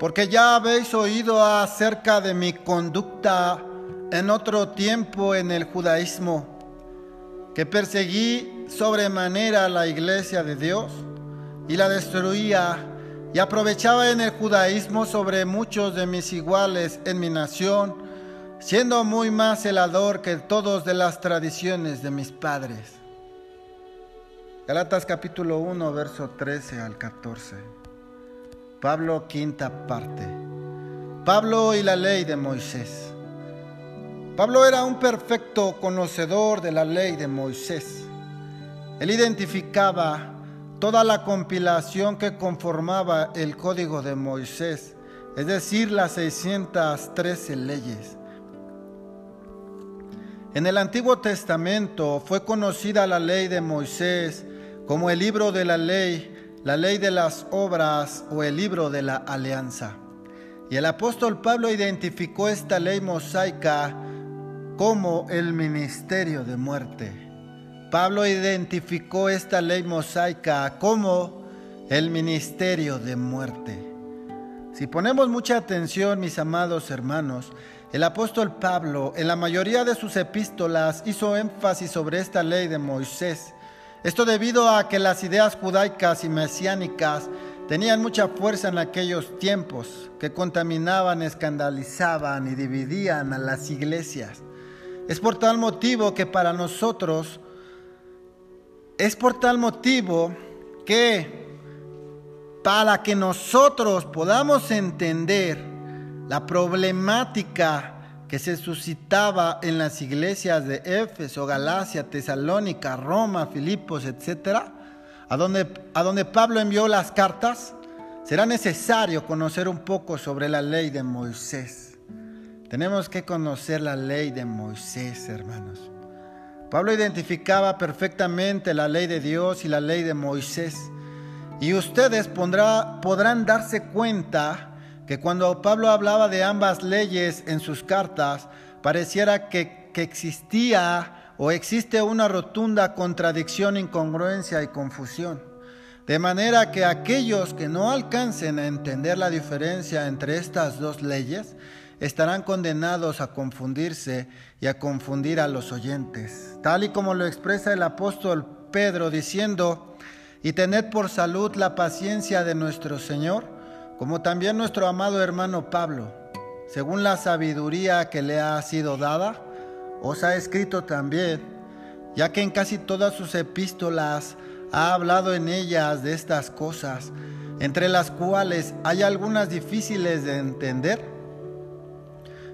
porque ya habéis oído acerca de mi conducta en otro tiempo en el judaísmo, que perseguí sobremanera la iglesia de Dios y la destruía y aprovechaba en el judaísmo sobre muchos de mis iguales en mi nación, siendo muy más celador que todos de las tradiciones de mis padres. Galatas capítulo 1, verso 13 al 14. Pablo, quinta parte. Pablo y la ley de Moisés. Pablo era un perfecto conocedor de la ley de Moisés. Él identificaba toda la compilación que conformaba el código de Moisés, es decir, las 613 leyes. En el Antiguo Testamento fue conocida la ley de Moisés como el libro de la ley, la ley de las obras o el libro de la alianza. Y el apóstol Pablo identificó esta ley mosaica como el ministerio de muerte. Pablo identificó esta ley mosaica como el ministerio de muerte. Si ponemos mucha atención, mis amados hermanos, el apóstol Pablo en la mayoría de sus epístolas hizo énfasis sobre esta ley de Moisés. Esto debido a que las ideas judaicas y mesiánicas tenían mucha fuerza en aquellos tiempos, que contaminaban, escandalizaban y dividían a las iglesias. Es por tal motivo que para nosotros es por tal motivo que para que nosotros podamos entender la problemática que se suscitaba en las iglesias de Éfeso, Galacia, Tesalónica, Roma, Filipos, etc., a donde, a donde Pablo envió las cartas, será necesario conocer un poco sobre la ley de Moisés. Tenemos que conocer la ley de Moisés, hermanos. Pablo identificaba perfectamente la ley de Dios y la ley de Moisés. Y ustedes podrán darse cuenta que cuando Pablo hablaba de ambas leyes en sus cartas, pareciera que, existía o existe una rotunda contradicción, incongruencia y confusión. De manera que aquellos que no alcancen a entender la diferencia entre estas dos leyes, estarán condenados a confundirse y a confundir a los oyentes, tal y como lo expresa el apóstol Pedro diciendo, y tened por salud la paciencia de nuestro Señor, como también nuestro amado hermano Pablo, según la sabiduría que le ha sido dada, os ha escrito también, ya que en casi todas sus epístolas ha hablado en ellas de estas cosas, entre las cuales hay algunas difíciles de entender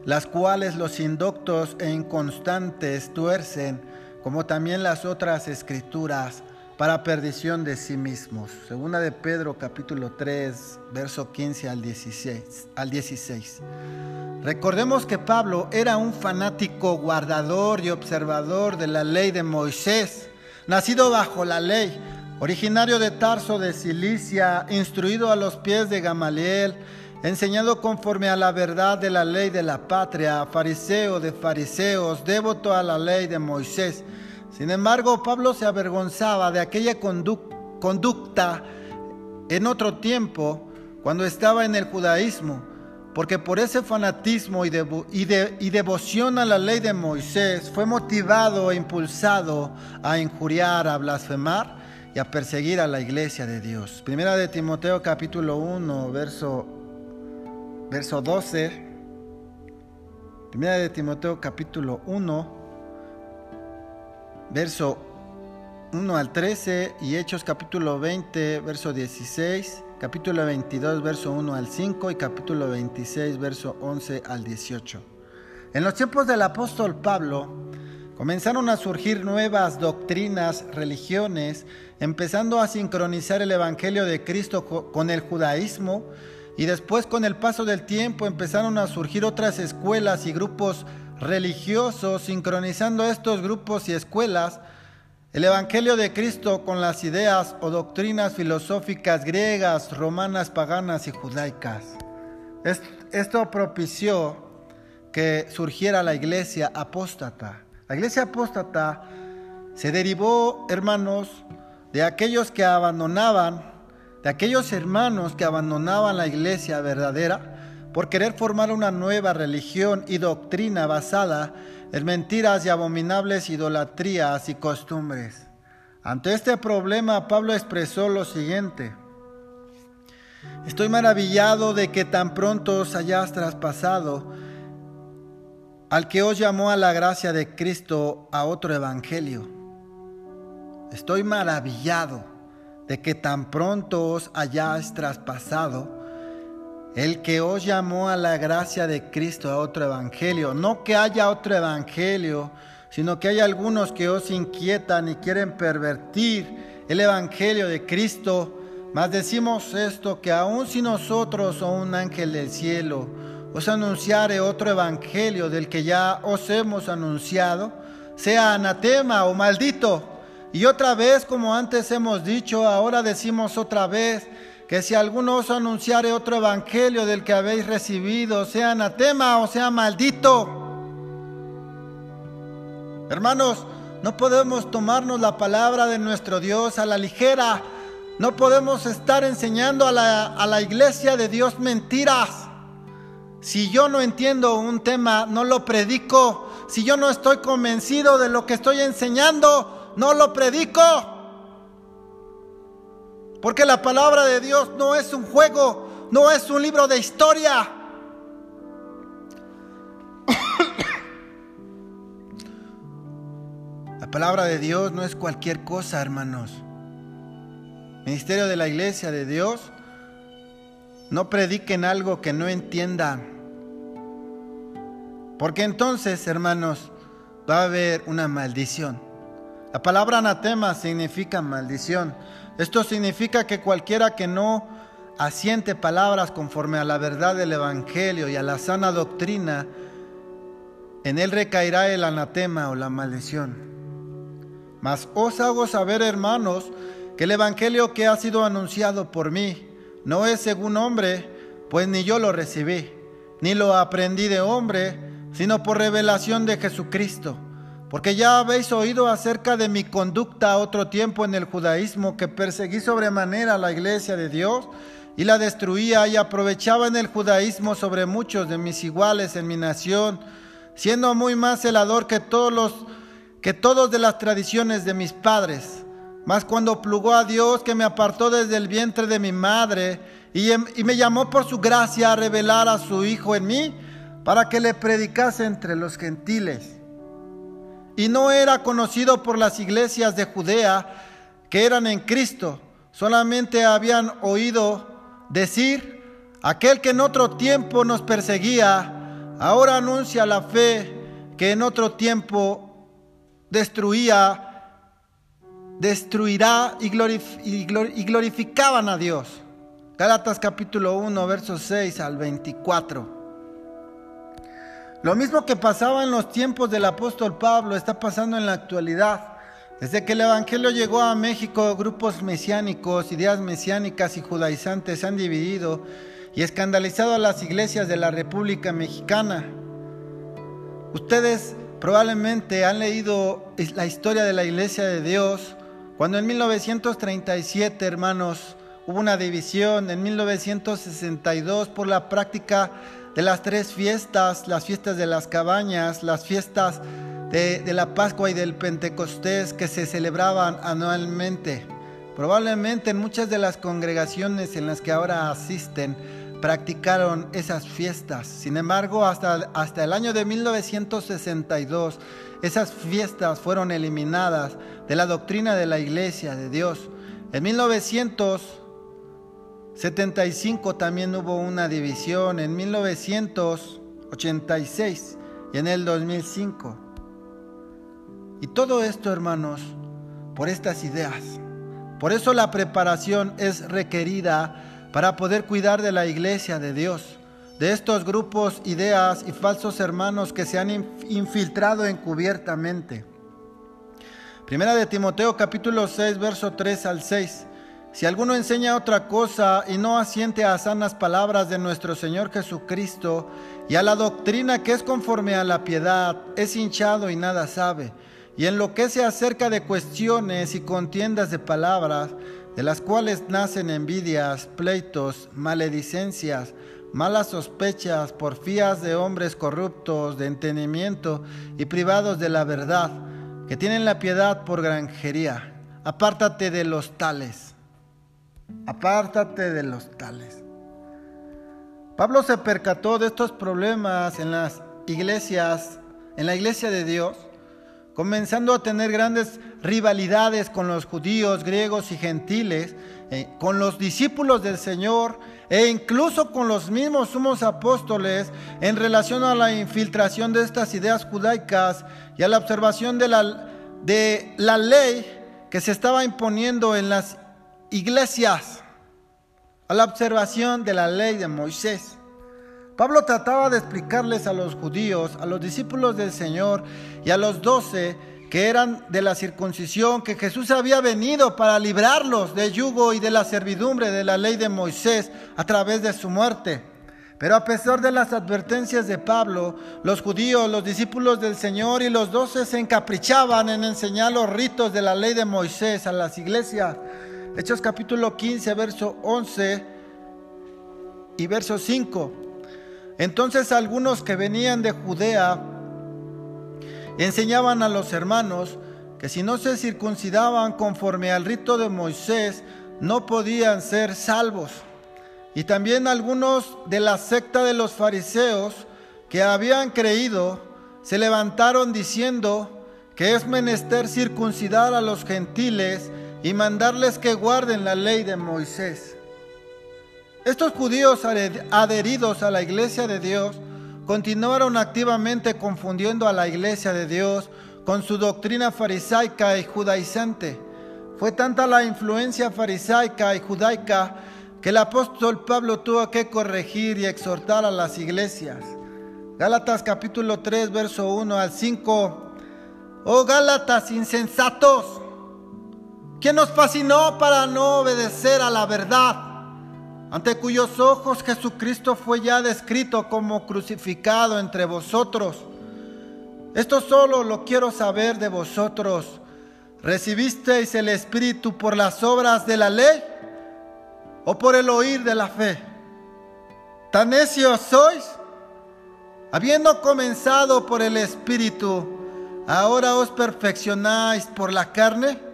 las cuales los indoctos e inconstantes tuercen, como también las otras escrituras, para perdición de sí mismos. Segunda de Pedro capítulo 3, verso 15 al 16, al 16. Recordemos que Pablo era un fanático guardador y observador de la ley de Moisés, nacido bajo la ley, originario de Tarso de Cilicia, instruido a los pies de Gamaliel, enseñado conforme a la verdad de la ley de la patria, fariseo de fariseos, devoto a la ley de Moisés. Sin embargo, Pablo se avergonzaba de aquella conducta en otro tiempo, cuando estaba en el judaísmo, porque por ese fanatismo y, devoción a la ley de Moisés fue motivado e impulsado a injuriar, a blasfemar y a perseguir a la iglesia de Dios. Primera de Timoteo capítulo 1, verso verso 12, primera de Timoteo capítulo 1, verso 1 al 13 y Hechos capítulo 20, verso 16, capítulo 22, verso 1 al 5 y capítulo 26, verso 11 al 18. En los tiempos del apóstol Pablo comenzaron a surgir nuevas doctrinas, religiones, empezando a sincronizar el Evangelio de Cristo con el judaísmo, y después con el paso del tiempo empezaron a surgir otras escuelas y grupos religiosos, sincronizando estos grupos y escuelas el Evangelio de Cristo con las ideas o doctrinas filosóficas griegas, romanas, paganas y judaicas. Esto propició que surgiera la iglesia apóstata. La iglesia apóstata se derivó, hermanos, de aquellos que abandonaban de aquellos hermanos que abandonaban la iglesia verdadera por querer formar una nueva religión y doctrina basada en mentiras y abominables idolatrías y costumbres. Ante este problema, Pablo expresó lo siguiente. Estoy maravillado de que tan pronto os hayáis traspasado al que os llamó a la gracia de Cristo a otro evangelio. Estoy maravillado de que tan pronto os hayáis traspasado el que os llamó a la gracia de Cristo a otro evangelio. No que haya otro evangelio, sino que hay algunos que os inquietan y quieren pervertir el evangelio de Cristo. Mas decimos esto, que aun si nosotros o un ángel del cielo os anunciare otro evangelio del que ya os hemos anunciado, sea anatema o maldito. Y otra vez, como antes hemos dicho, ahora decimos otra vez, que si alguno os anunciare otro evangelio del que habéis recibido, sea anatema o sea maldito. Hermanos, no podemos tomarnos la palabra de nuestro Dios a la ligera. No podemos estar enseñando a la, a la iglesia de Dios mentiras. Si yo no entiendo un tema, no lo predico. Si yo no estoy convencido de lo que estoy enseñando, no lo predico. Porque la palabra de Dios no es un juego, no es un libro de historia. La palabra de Dios no es cualquier cosa, hermanos. Ministerio de la iglesia de Dios, no prediquen algo que no entiendan. Porque entonces, hermanos, va a haber una maldición. La palabra anatema significa maldición. Esto significa que cualquiera que no asiente palabras conforme a la verdad del Evangelio y a la sana doctrina, en él recaerá el anatema o la maldición. Mas os hago saber, hermanos, que el Evangelio que ha sido anunciado por mí no es según hombre, pues ni yo lo recibí, ni lo aprendí de hombre, sino por revelación de Jesucristo porque ya habéis oído acerca de mi conducta otro tiempo en el judaísmo, que perseguí sobremanera la iglesia de Dios y la destruía y aprovechaba en el judaísmo sobre muchos de mis iguales en mi nación, siendo muy más celador que todos los que todos de las tradiciones de mis padres. Mas cuando plugó a Dios que me apartó desde el vientre de mi madre y, y me llamó por su gracia a revelar a su Hijo en mí, para que le predicase entre los gentiles y no era conocido por las iglesias de Judea que eran en Cristo, solamente habían oído decir, aquel que en otro tiempo nos perseguía, ahora anuncia la fe que en otro tiempo destruía, destruirá y, glorificaban a Dios. Gálatas capítulo 1, versos 6 al 24. Lo mismo que pasaba en los tiempos del apóstol Pablo está pasando en la actualidad. Desde que el Evangelio llegó a México, grupos mesiánicos, ideas mesiánicas y judaizantes han dividido y escandalizado a las iglesias de la República Mexicana. Ustedes probablemente han leído la historia de la iglesia de Dios, cuando en 1937, hermanos, hubo una división, en 1962 por la práctica de las tres fiestas, las fiestas de las cabañas, las fiestas de, la Pascua y del Pentecostés que se celebraban anualmente. Probablemente en muchas de las congregaciones en las que ahora asisten practicaron esas fiestas. Sin embargo, hasta, hasta el año de 1962, esas fiestas fueron eliminadas de la doctrina de la iglesia de Dios. En 1900 75 también hubo una división en 1986 y en el 2005. Y todo esto, hermanos, por estas ideas. Por eso la preparación es requerida para poder cuidar de la iglesia de Dios, de estos grupos, ideas y falsos hermanos que se han infiltrado encubiertamente. Primera de Timoteo capítulo 6, verso 3 al 6. Si alguno enseña otra cosa y no asiente a sanas palabras de nuestro Señor Jesucristo y a la doctrina que es conforme a la piedad, es hinchado y nada sabe, y en lo que se acerca de cuestiones y contiendas de palabras, de las cuales nacen envidias, pleitos, maledicencias, malas sospechas, porfías de hombres corruptos de entendimiento y privados de la verdad, que tienen la piedad por granjería. Apártate de los tales. Apártate de los tales. Pablo se percató de estos problemas en las iglesias, en la iglesia de Dios, comenzando a tener grandes rivalidades con los judíos, griegos y gentiles, eh, con los discípulos del Señor e incluso con los mismos sumos apóstoles en relación a la infiltración de estas ideas judaicas y a la observación de la, de la ley que se estaba imponiendo en las iglesias, a la observación de la ley de Moisés. Pablo trataba de explicarles a los judíos, a los discípulos del Señor y a los doce que eran de la circuncisión, que Jesús había venido para librarlos de yugo y de la servidumbre de la ley de Moisés a través de su muerte. Pero a pesar de las advertencias de Pablo, los judíos, los discípulos del Señor y los doce se encaprichaban en enseñar los ritos de la ley de Moisés a las iglesias. Hechos capítulo 15, verso 11 y verso 5. Entonces algunos que venían de Judea enseñaban a los hermanos que si no se circuncidaban conforme al rito de Moisés, no podían ser salvos. Y también algunos de la secta de los fariseos que habían creído se levantaron diciendo que es menester circuncidar a los gentiles y mandarles que guarden la ley de Moisés. Estos judíos adheridos a la iglesia de Dios continuaron activamente confundiendo a la iglesia de Dios con su doctrina farisaica y judaizante. Fue tanta la influencia farisaica y judaica que el apóstol Pablo tuvo que corregir y exhortar a las iglesias. Gálatas capítulo 3, verso 1 al 5. Oh Gálatas insensatos, ¿quién nos fascinó para no obedecer a la verdad? ante cuyos ojos Jesucristo fue ya descrito como crucificado entre vosotros. Esto solo lo quiero saber de vosotros. ¿Recibisteis el Espíritu por las obras de la ley o por el oír de la fe? ¿Tan necios sois? Habiendo comenzado por el Espíritu, ¿ahora os perfeccionáis por la carne?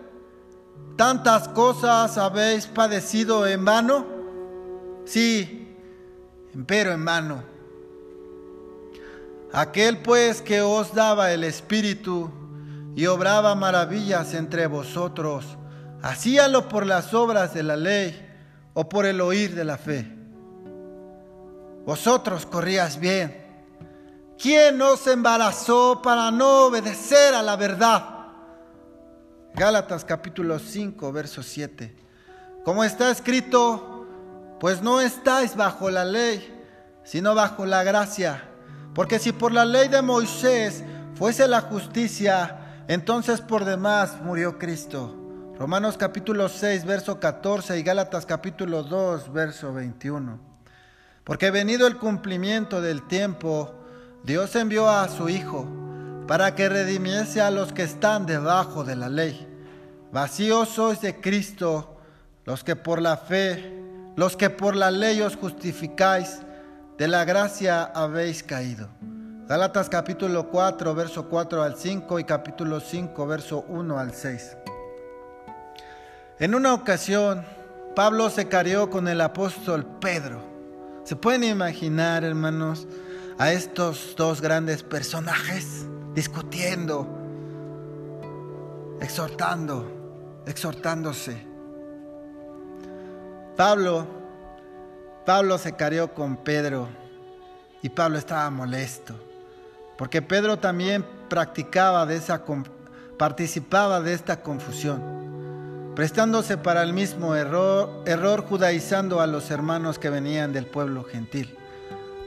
¿Tantas cosas habéis padecido en vano? Sí, pero en vano. Aquel pues que os daba el Espíritu y obraba maravillas entre vosotros, hacíalo por las obras de la ley o por el oír de la fe. Vosotros corrías bien. ¿Quién os embarazó para no obedecer a la verdad? Gálatas capítulo 5, verso 7. Como está escrito, pues no estáis bajo la ley, sino bajo la gracia. Porque si por la ley de Moisés fuese la justicia, entonces por demás murió Cristo. Romanos capítulo 6, verso 14 y Gálatas capítulo 2, verso 21. Porque venido el cumplimiento del tiempo, Dios envió a su Hijo para que redimiese a los que están debajo de la ley. Vacíos sois de Cristo, los que por la fe los que por la ley os justificáis, de la gracia habéis caído. Galatas capítulo 4, verso 4 al 5 y capítulo 5, verso 1 al 6. En una ocasión, Pablo se carió con el apóstol Pedro. ¿Se pueden imaginar, hermanos, a estos dos grandes personajes discutiendo, exhortando, exhortándose? Pablo, Pablo se carió con Pedro y Pablo estaba molesto, porque Pedro también practicaba de esa, participaba de esta confusión, prestándose para el mismo error, error judaizando a los hermanos que venían del pueblo gentil.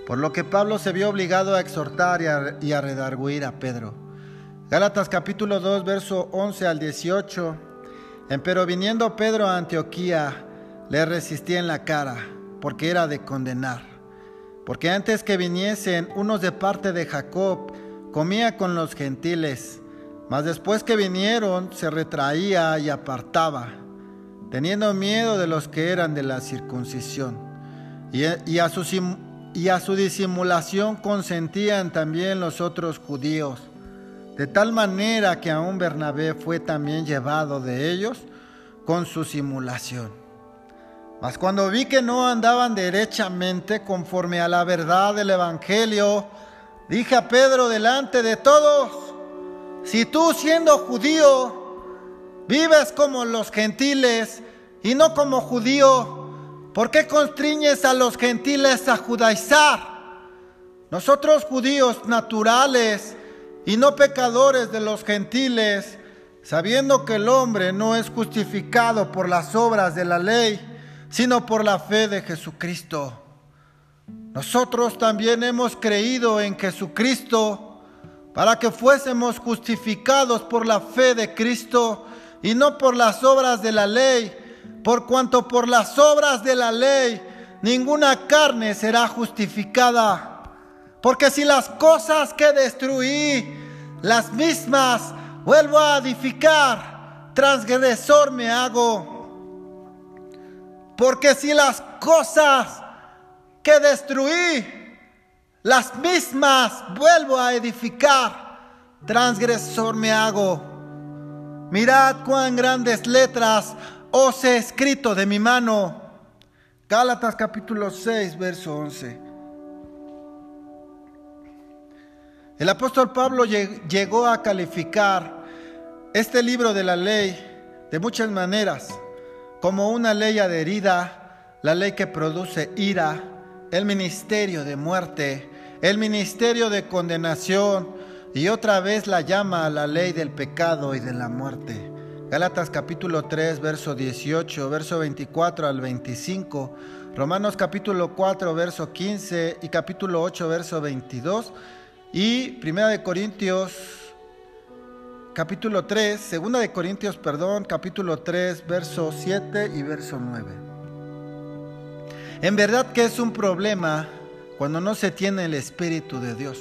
Por lo que Pablo se vio obligado a exhortar y a, y a redarguir a Pedro. Gálatas capítulo 2, verso 11 al 18. Pero viniendo Pedro a Antioquía, le resistía en la cara, porque era de condenar. Porque antes que viniesen unos de parte de Jacob, comía con los gentiles, mas después que vinieron se retraía y apartaba. teniendo miedo de los que eran de la circuncisión. Y, a, su, y a su disimulación consentían también los otros judíos, de tal manera que aún Bernabé fue también llevado de ellos con su simulación. Mas cuando vi que no andaban derechamente conforme a la verdad del Evangelio, dije a Pedro delante de todos, si tú siendo judío vives como los gentiles y no como judío, ¿por qué constriñes a los gentiles a judaizar? Nosotros judíos naturales y no pecadores de los gentiles, sabiendo que el hombre no es justificado por las obras de la ley, sino por la fe de Jesucristo. Nosotros también hemos creído en Jesucristo para que fuésemos justificados por la fe de Cristo y no por las obras de la ley, por cuanto por las obras de la ley ninguna carne será justificada. Porque si las cosas que destruí, las mismas vuelvo a edificar, transgresor me hago. Porque si las cosas que destruí, las mismas vuelvo a edificar, transgresor me hago. Mirad cuán grandes letras os he escrito de mi mano. Gálatas capítulo 6, verso 11. El apóstol Pablo llegó a calificar este libro de la ley de muchas maneras, como una ley adherida, la ley que produce ira, el ministerio de muerte, el ministerio de condenación, y otra vez la llama a la ley del pecado y de la muerte. Gálatas capítulo 3, verso 18, verso 24 al 25. Romanos capítulo 4, verso 15 y capítulo 8, verso 22. Y Primera de Corintios capítulo 3, Segunda de Corintios, perdón, capítulo 3, verso 7 y verso 9. En verdad que es un problema cuando no se tiene el Espíritu de Dios.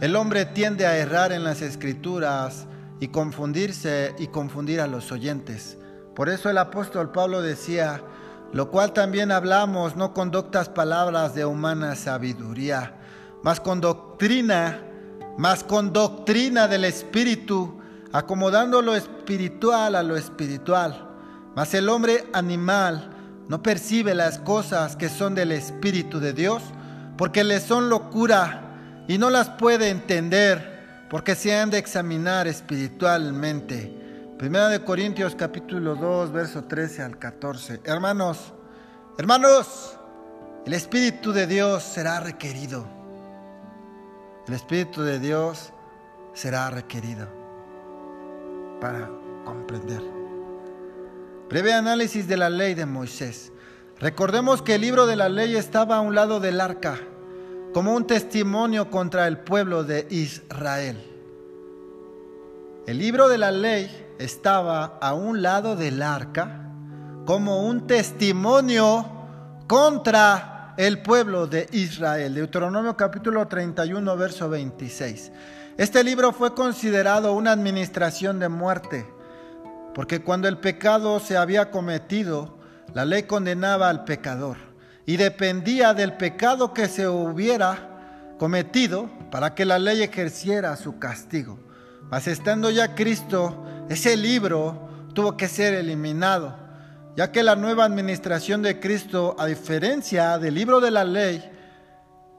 El hombre tiende a errar en las escrituras y confundirse y confundir a los oyentes. Por eso el apóstol Pablo decía, lo cual también hablamos no con doctas palabras de humana sabiduría, mas con doctrina, mas con doctrina del Espíritu, acomodando lo espiritual a lo espiritual. Mas el hombre animal no percibe las cosas que son del Espíritu de Dios, porque le son locura y no las puede entender porque se han de examinar espiritualmente. Primera de Corintios capítulo 2, verso 13 al 14. Hermanos, hermanos, el Espíritu de Dios será requerido. El Espíritu de Dios será requerido para comprender. Breve análisis de la ley de Moisés. Recordemos que el libro de la ley estaba a un lado del arca como un testimonio contra el pueblo de Israel. El libro de la ley estaba a un lado del arca como un testimonio contra el pueblo de Israel. Deuteronomio capítulo 31, verso 26. Este libro fue considerado una administración de muerte, porque cuando el pecado se había cometido, la ley condenaba al pecador y dependía del pecado que se hubiera cometido para que la ley ejerciera su castigo. Mas estando ya Cristo, ese libro tuvo que ser eliminado, ya que la nueva administración de Cristo, a diferencia del libro de la ley,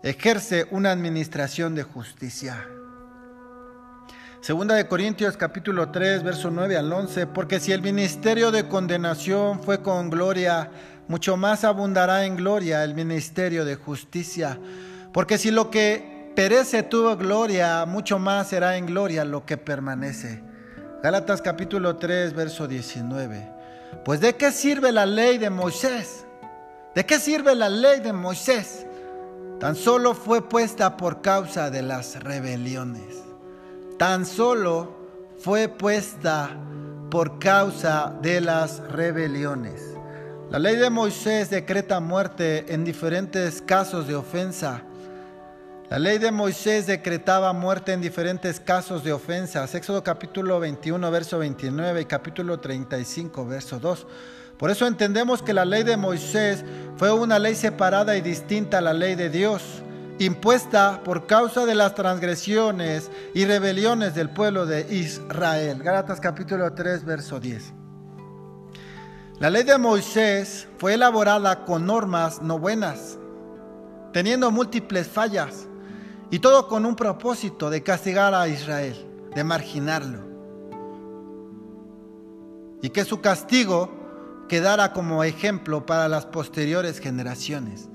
ejerce una administración de justicia. Segunda de Corintios capítulo 3, verso 9 al 11, porque si el ministerio de condenación fue con gloria, mucho más abundará en gloria el ministerio de justicia. Porque si lo que perece tuvo gloria, mucho más será en gloria lo que permanece. Gálatas capítulo 3, verso 19. Pues ¿de qué sirve la ley de Moisés? ¿De qué sirve la ley de Moisés? Tan solo fue puesta por causa de las rebeliones. Tan solo fue puesta por causa de las rebeliones. La ley de Moisés decreta muerte en diferentes casos de ofensa. La ley de Moisés decretaba muerte en diferentes casos de ofensa. Éxodo capítulo 21, verso 29 y capítulo 35, verso 2. Por eso entendemos que la ley de Moisés fue una ley separada y distinta a la ley de Dios, impuesta por causa de las transgresiones y rebeliones del pueblo de Israel. Gálatas capítulo 3, verso 10. La ley de Moisés fue elaborada con normas no buenas, teniendo múltiples fallas, y todo con un propósito de castigar a Israel, de marginarlo, y que su castigo quedara como ejemplo para las posteriores generaciones.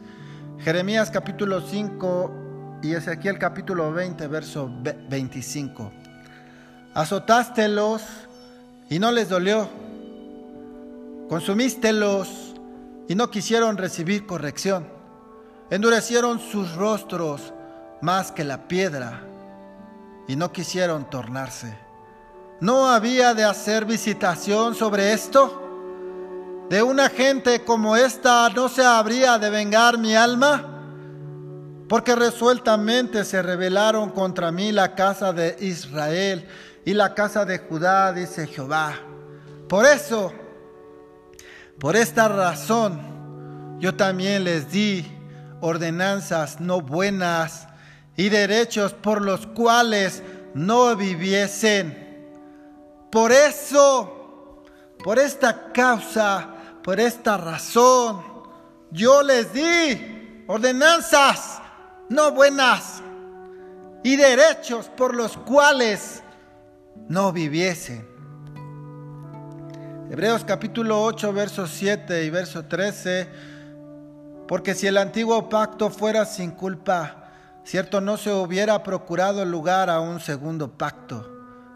Jeremías capítulo 5 y Ezequiel capítulo 20, verso 25. Azotástelos y no les dolió. Consumístelos y no quisieron recibir corrección. Endurecieron sus rostros más que la piedra y no quisieron tornarse. ¿No había de hacer visitación sobre esto? de una gente como esta no se habría de vengar mi alma? Porque resueltamente se rebelaron contra mí la casa de Israel y la casa de Judá, dice Jehová. Por eso, por esta razón, yo también les di ordenanzas no buenas y derechos por los cuales no viviesen. Por eso, por esta causa, por esta razón, yo les di ordenanzas no buenas y derechos por los cuales no viviesen. Hebreos capítulo 8, verso 7 y verso 13, porque si el antiguo pacto fuera sin culpa, cierto no se hubiera procurado lugar a un segundo pacto,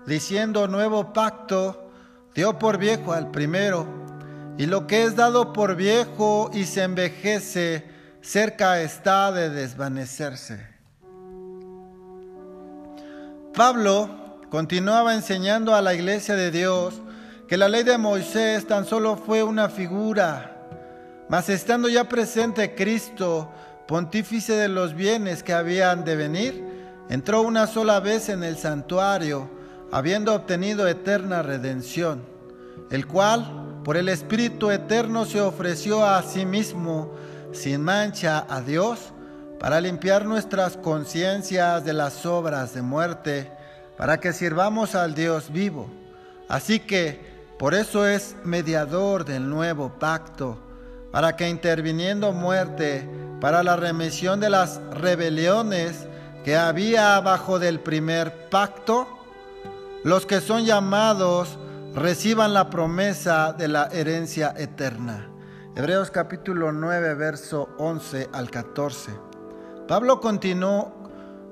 diciendo nuevo pacto, dio por viejo al primero. Y lo que es dado por viejo y se envejece, cerca está de desvanecerse. Pablo continuaba enseñando a la iglesia de Dios que la ley de Moisés tan solo fue una figura, mas estando ya presente Cristo, pontífice de los bienes que habían de venir, entró una sola vez en el santuario, habiendo obtenido eterna redención, el cual por el Espíritu Eterno se ofreció a sí mismo sin mancha a Dios para limpiar nuestras conciencias de las obras de muerte, para que sirvamos al Dios vivo. Así que por eso es mediador del nuevo pacto, para que interviniendo muerte para la remisión de las rebeliones que había bajo del primer pacto, los que son llamados reciban la promesa de la herencia eterna. Hebreos capítulo 9, verso 11 al 14. Pablo continuó,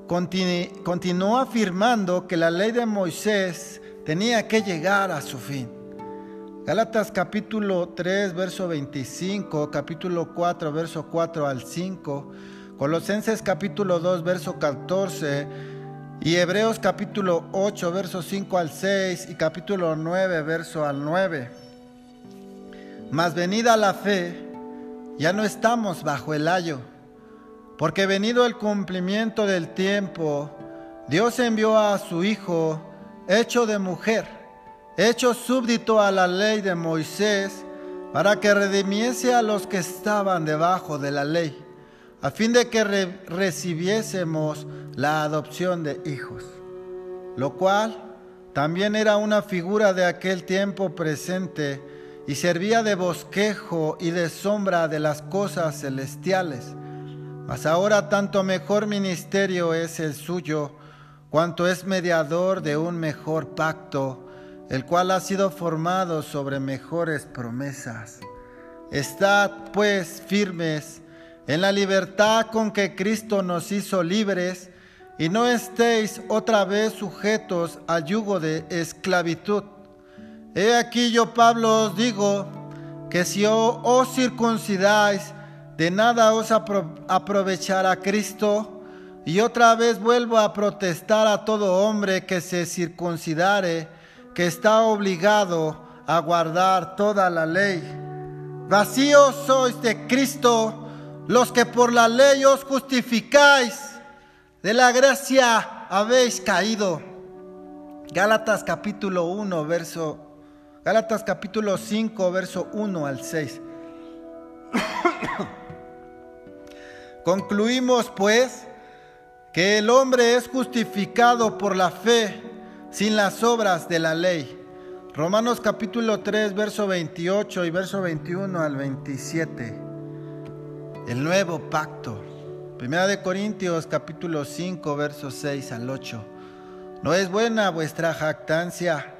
continuó afirmando que la ley de Moisés tenía que llegar a su fin. Gálatas capítulo 3, verso 25, capítulo 4, verso 4 al 5, Colosenses capítulo 2, verso 14, y Hebreos capítulo 8, verso 5 al 6 y capítulo 9, verso al 9. Mas venida la fe, ya no estamos bajo el ayo, porque venido el cumplimiento del tiempo, Dios envió a su Hijo, hecho de mujer, hecho súbdito a la ley de Moisés, para que redimiese a los que estaban debajo de la ley a fin de que recibiésemos la adopción de hijos, lo cual también era una figura de aquel tiempo presente y servía de bosquejo y de sombra de las cosas celestiales. Mas ahora tanto mejor ministerio es el suyo, cuanto es mediador de un mejor pacto, el cual ha sido formado sobre mejores promesas. Estad pues firmes, en la libertad con que Cristo nos hizo libres, y no estéis otra vez sujetos al yugo de esclavitud. He aquí yo, Pablo, os digo que si os circuncidáis, de nada os aprovechará Cristo. Y otra vez vuelvo a protestar a todo hombre que se circuncidare, que está obligado a guardar toda la ley. Vacíos sois de Cristo los que por la ley os justificáis, de la gracia habéis caído. Gálatas capítulo 1, verso Gálatas capítulo 5, verso 1 al 6. Concluimos pues que el hombre es justificado por la fe sin las obras de la ley. Romanos capítulo 3, verso 28 y verso 21 al 27. El nuevo pacto. Primera de Corintios capítulo 5, verso 6 al 8. No es buena vuestra jactancia.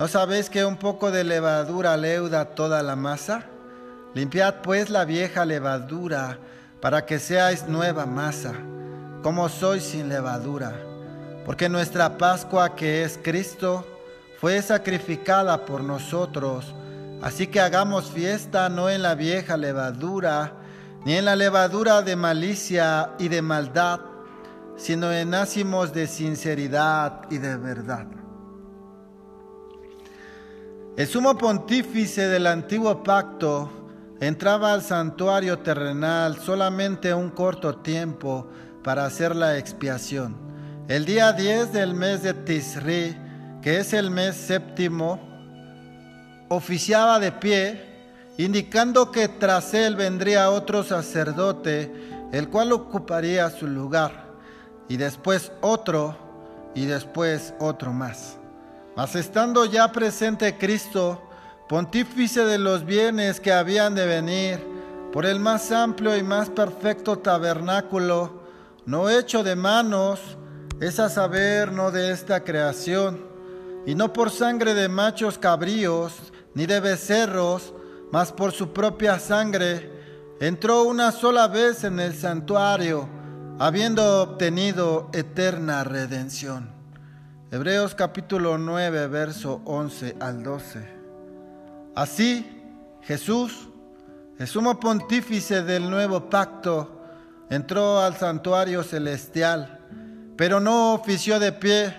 ¿No sabéis que un poco de levadura leuda toda la masa? Limpiad pues la vieja levadura para que seáis nueva masa, como sois sin levadura. Porque nuestra Pascua que es Cristo fue sacrificada por nosotros. Así que hagamos fiesta no en la vieja levadura, ni en la levadura de malicia y de maldad, sino en ácimos de sinceridad y de verdad. El sumo pontífice del antiguo pacto entraba al santuario terrenal solamente un corto tiempo para hacer la expiación. El día 10 del mes de Tisri, que es el mes séptimo, oficiaba de pie, indicando que tras él vendría otro sacerdote, el cual ocuparía su lugar, y después otro, y después otro más. Mas estando ya presente Cristo, pontífice de los bienes que habían de venir, por el más amplio y más perfecto tabernáculo, no hecho de manos, es a saber, no de esta creación, y no por sangre de machos cabríos, ni de becerros, mas por su propia sangre, entró una sola vez en el santuario, habiendo obtenido eterna redención. Hebreos capítulo 9, verso 11 al 12. Así, Jesús, el sumo pontífice del nuevo pacto, entró al santuario celestial, pero no ofició de pie,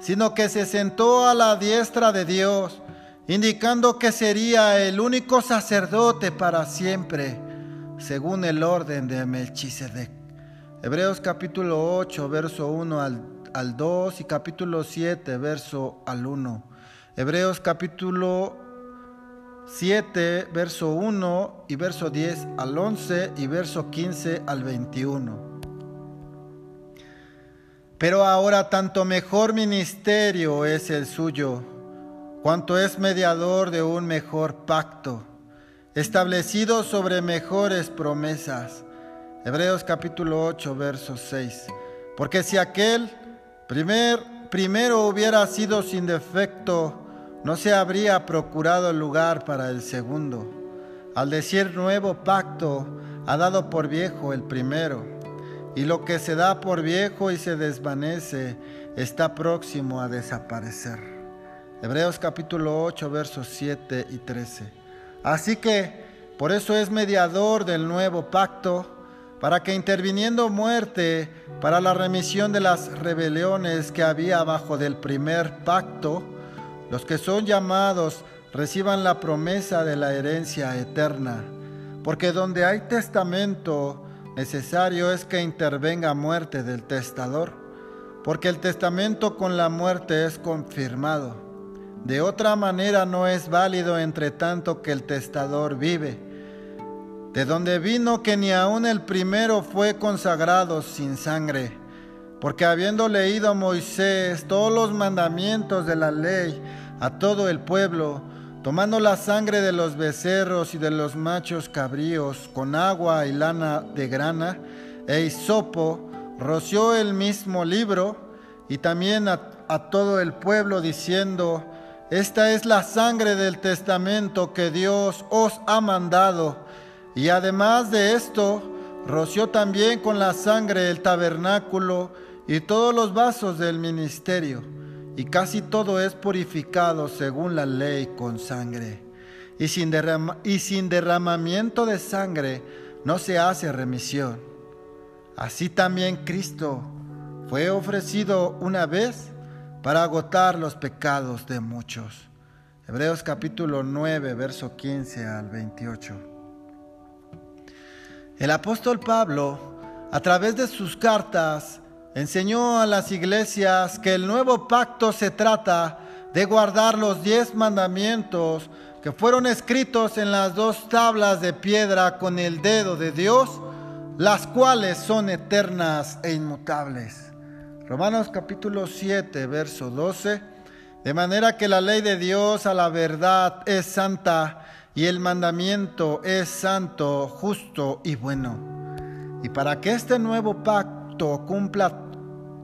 sino que se sentó a la diestra de Dios, indicando que sería el único sacerdote para siempre, según el orden de Melchizedek. Hebreos capítulo 8, verso 1 al, al 2 y capítulo 7, verso al 1. Hebreos capítulo 7, verso 1 y verso 10 al 11 y verso 15 al 21. Pero ahora tanto mejor ministerio es el suyo, cuanto es mediador de un mejor pacto, establecido sobre mejores promesas. Hebreos capítulo 8, verso 6. Porque si aquel primer, primero hubiera sido sin defecto, no se habría procurado lugar para el segundo. Al decir nuevo pacto, ha dado por viejo el primero, y lo que se da por viejo y se desvanece está próximo a desaparecer. Hebreos capítulo 8 versos 7 y 13. Así que por eso es mediador del nuevo pacto, para que interviniendo muerte para la remisión de las rebeliones que había bajo del primer pacto, los que son llamados reciban la promesa de la herencia eterna, porque donde hay testamento, necesario es que intervenga muerte del testador, porque el testamento con la muerte es confirmado. De otra manera no es válido entre tanto que el testador vive. De donde vino que ni aun el primero fue consagrado sin sangre porque habiendo leído Moisés todos los mandamientos de la ley a todo el pueblo, tomando la sangre de los becerros y de los machos cabríos con agua y lana de grana e hisopo, roció el mismo libro y también a, a todo el pueblo diciendo, esta es la sangre del testamento que Dios os ha mandado. Y además de esto, roció también con la sangre el tabernáculo y todos los vasos del ministerio, y casi todo es purificado según la ley con sangre. Y sin, derramamiento de sangre no se hace remisión. Así también Cristo fue ofrecido una vez para agotar los pecados de muchos. Hebreos capítulo 9, verso 15 al 28. El apóstol Pablo, a través de sus cartas, enseñó a las iglesias que el nuevo pacto se trata de guardar los diez mandamientos que fueron escritos en las dos tablas de piedra con el dedo de Dios, las cuales son eternas e inmutables. Romanos capítulo 7, verso 12. De manera que la ley de Dios a la verdad es santa y el mandamiento es santo, justo y bueno. Y para que este nuevo pacto cumpla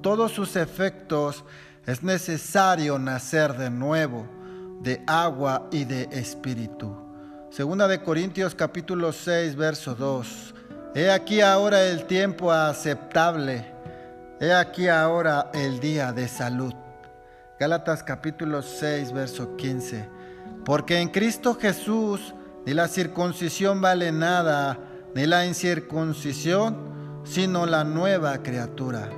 todos sus efectos, es necesario nacer de nuevo, de agua y de espíritu. Segunda de Corintios capítulo 6, verso 2. He aquí ahora el tiempo aceptable. He aquí ahora el día de salud. Gálatas capítulo 6, verso 15. Porque en Cristo Jesús ni la circuncisión vale nada, ni la incircuncisión, sino la nueva criatura.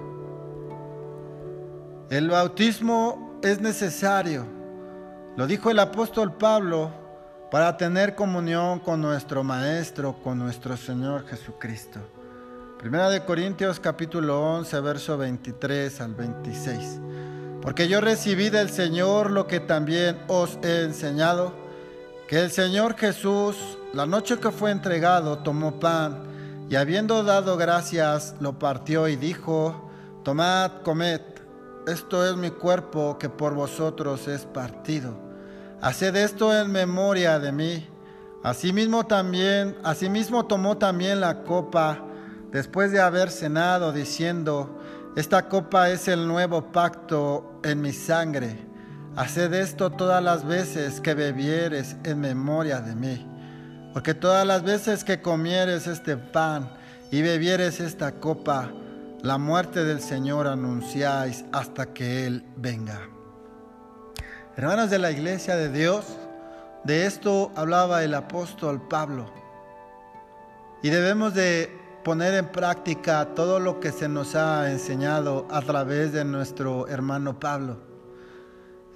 El bautismo es necesario, lo dijo el apóstol Pablo, para tener comunión con nuestro Maestro, con nuestro Señor Jesucristo. Primera de Corintios capítulo 11, verso 23 al 26. Porque yo recibí del Señor lo que también os he enseñado, que el Señor Jesús, la noche que fue entregado, tomó pan y habiendo dado gracias, lo partió y dijo, tomad, comed esto es mi cuerpo que por vosotros es partido. Haced esto en memoria de mí. Asimismo también, asimismo tomó también la copa después de haber cenado, diciendo, esta copa es el nuevo pacto en mi sangre. Haced esto todas las veces que bebieres en memoria de mí. Porque todas las veces que comieres este pan y bebieres esta copa, la muerte del Señor anunciáis hasta que Él venga. Hermanos de la iglesia de Dios, de esto hablaba el apóstol Pablo. Y debemos de poner en práctica todo lo que se nos ha enseñado a través de nuestro hermano Pablo.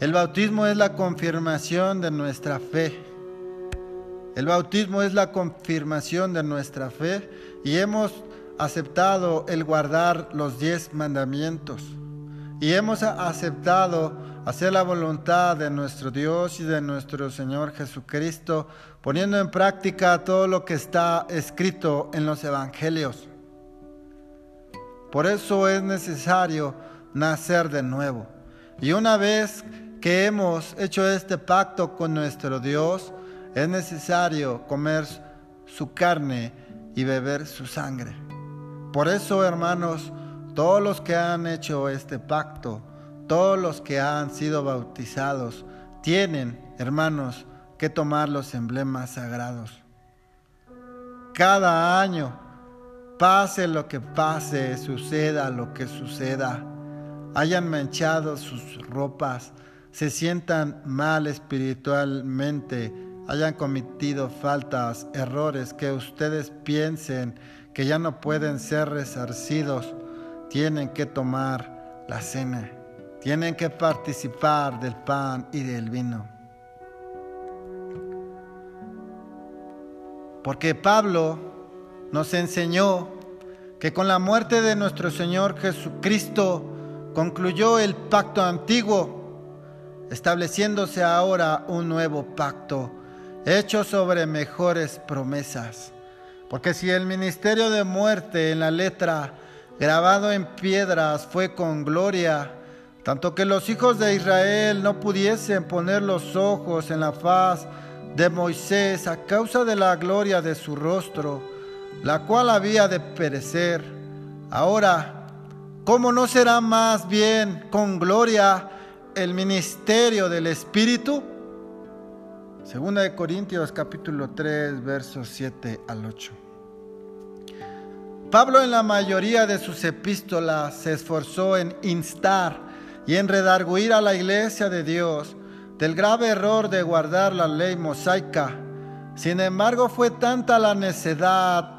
El bautismo es la confirmación de nuestra fe. El bautismo es la confirmación de nuestra fe y hemos aceptado el guardar los diez mandamientos y hemos aceptado hacer la voluntad de nuestro Dios y de nuestro Señor Jesucristo, poniendo en práctica todo lo que está escrito en los evangelios. Por eso es necesario nacer de nuevo. Y una vez que hemos hecho este pacto con nuestro Dios, es necesario comer su carne y beber su sangre. Por eso, hermanos, todos los que han hecho este pacto, todos los que han sido bautizados, tienen, hermanos, que tomar los emblemas sagrados. Cada año, pase lo que pase, suceda lo que suceda, hayan manchado sus ropas, se sientan mal espiritualmente, hayan cometido faltas, errores, que ustedes piensen que ya no pueden ser resarcidos, tienen que tomar la cena, tienen que participar del pan y del vino. Porque Pablo nos enseñó que con la muerte de nuestro Señor Jesucristo concluyó el pacto antiguo, estableciéndose ahora un nuevo pacto hecho sobre mejores promesas. Porque si el ministerio de muerte en la letra grabado en piedras fue con gloria, tanto que los hijos de Israel no pudiesen poner los ojos en la faz de Moisés a causa de la gloria de su rostro, la cual había de perecer. Ahora, ¿cómo no será más bien con gloria el ministerio del Espíritu? Segunda de Corintios capítulo 3 versos 7 al 8. Pablo en la mayoría de sus epístolas se esforzó en instar y en redarguir a la iglesia de Dios del grave error de guardar la ley mosaica. Sin embargo, fue tanta la necedad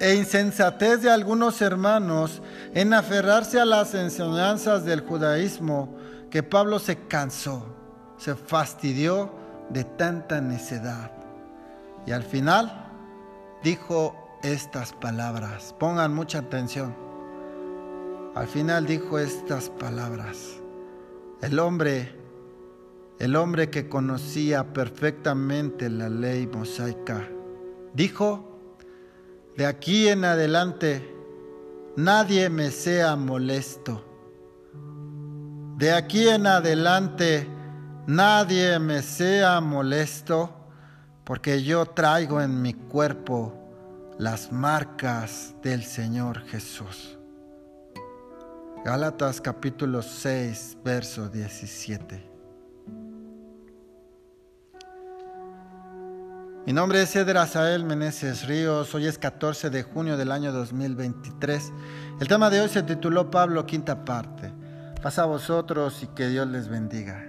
e insensatez de algunos hermanos en aferrarse a las enseñanzas del judaísmo que Pablo se cansó se fastidió de tanta necedad. Y al final dijo estas palabras. Pongan mucha atención. Al final dijo estas palabras. El hombre el hombre que conocía perfectamente la ley mosaica, dijo, de aquí en adelante nadie me sea molesto. De aquí en adelante nadie me sea molesto, porque yo traigo en mi cuerpo las marcas del Señor Jesús. Gálatas capítulo 6, verso 17. Mi nombre es Eder Azael Meneses Ríos. Hoy es 14 de junio del año 2023. El tema de hoy se tituló Pablo, quinta parte. Pasa a vosotros y que Dios les bendiga.